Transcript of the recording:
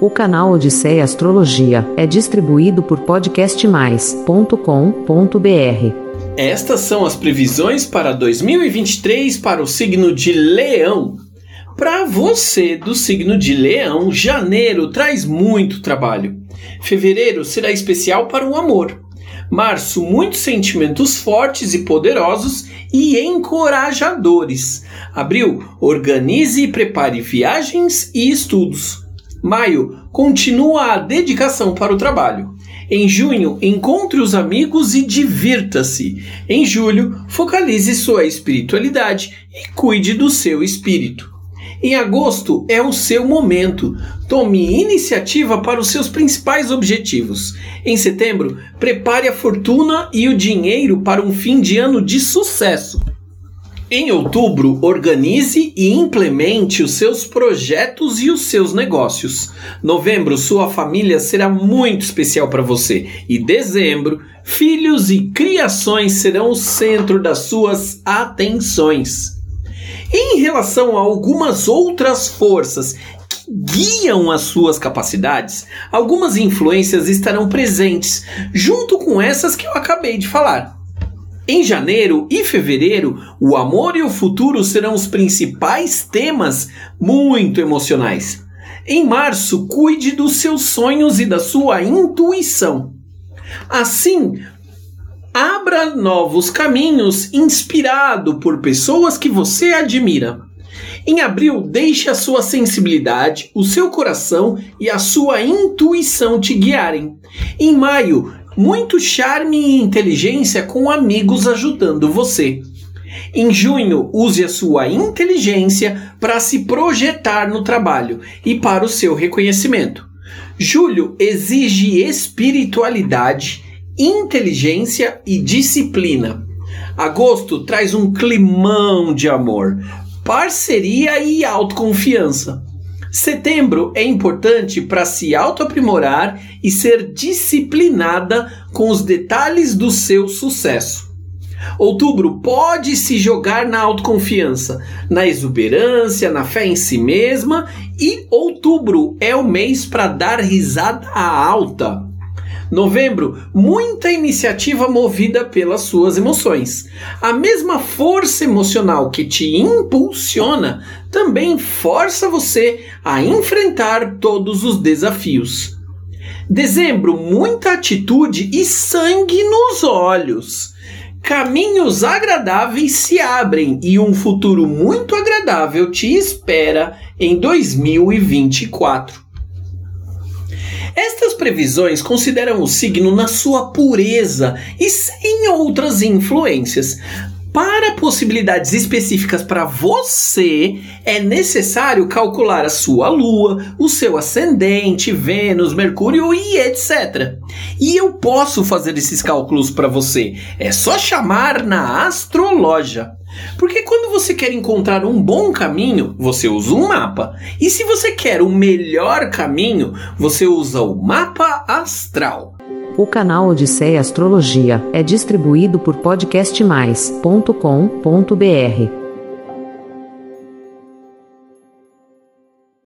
O canal Odisseia Astrologia é distribuído por podcastmais.com.br. Estas são as previsões para 2023 para o signo de Leão. Para você do signo de Leão, janeiro traz muito trabalho. Fevereiro será especial para o amor. Março, muitos sentimentos fortes e poderosos e encorajadores. Abril, organize e prepare viagens e estudos. Maio, continua a dedicação para o trabalho. Em junho, encontre os amigos e divirta-se. Em julho, focalize sua espiritualidade e cuide do seu espírito. Em agosto é o seu momento. Tome iniciativa para os seus principais objetivos. Em setembro, prepare a fortuna e o dinheiro para um fim de ano de sucesso. Em outubro, organize e implemente os seus projetos e os seus negócios. Novembro, sua família será muito especial para você. E dezembro, filhos e criações serão o centro das suas atenções. Em relação a algumas outras forças que guiam as suas capacidades, algumas influências estarão presentes, junto com essas que eu acabei de falar. Em janeiro e fevereiro, o amor e o futuro serão os principais temas muito emocionais. Em março, cuide dos seus sonhos e da sua intuição. Assim, abra novos caminhos inspirado por pessoas que você admira. Em abril, deixe a sua sensibilidade, o seu coração e a sua intuição te guiarem. Em maio, muito charme e inteligência com amigos ajudando você. Em junho, use a sua inteligência para se projetar no trabalho e para o seu reconhecimento. Julho exige espiritualidade, inteligência e disciplina. Agosto traz um climão de amor, parceria e autoconfiança. Setembro é importante para se autoaprimorar e ser disciplinada com os detalhes do seu sucesso. Outubro pode se jogar na autoconfiança, na exuberância, na fé em si mesma e outubro é o mês para dar risada alta. Novembro, muita iniciativa movida pelas suas emoções. A mesma força emocional que te impulsiona também força você a enfrentar todos os desafios. Dezembro, muita atitude e sangue nos olhos. Caminhos agradáveis se abrem e um futuro muito agradável te espera em 2024. Estas previsões consideram o signo na sua pureza e sem outras influências. Para possibilidades específicas para você, é necessário calcular a sua lua, o seu ascendente, Vênus, Mercúrio e etc. E eu posso fazer esses cálculos para você. É só chamar na astrologia. Porque quando você quer encontrar um bom caminho, você usa um mapa. E se você quer o melhor caminho, você usa o mapa astral. O canal Odisseia Astrologia é distribuído por podcastmais.com.br.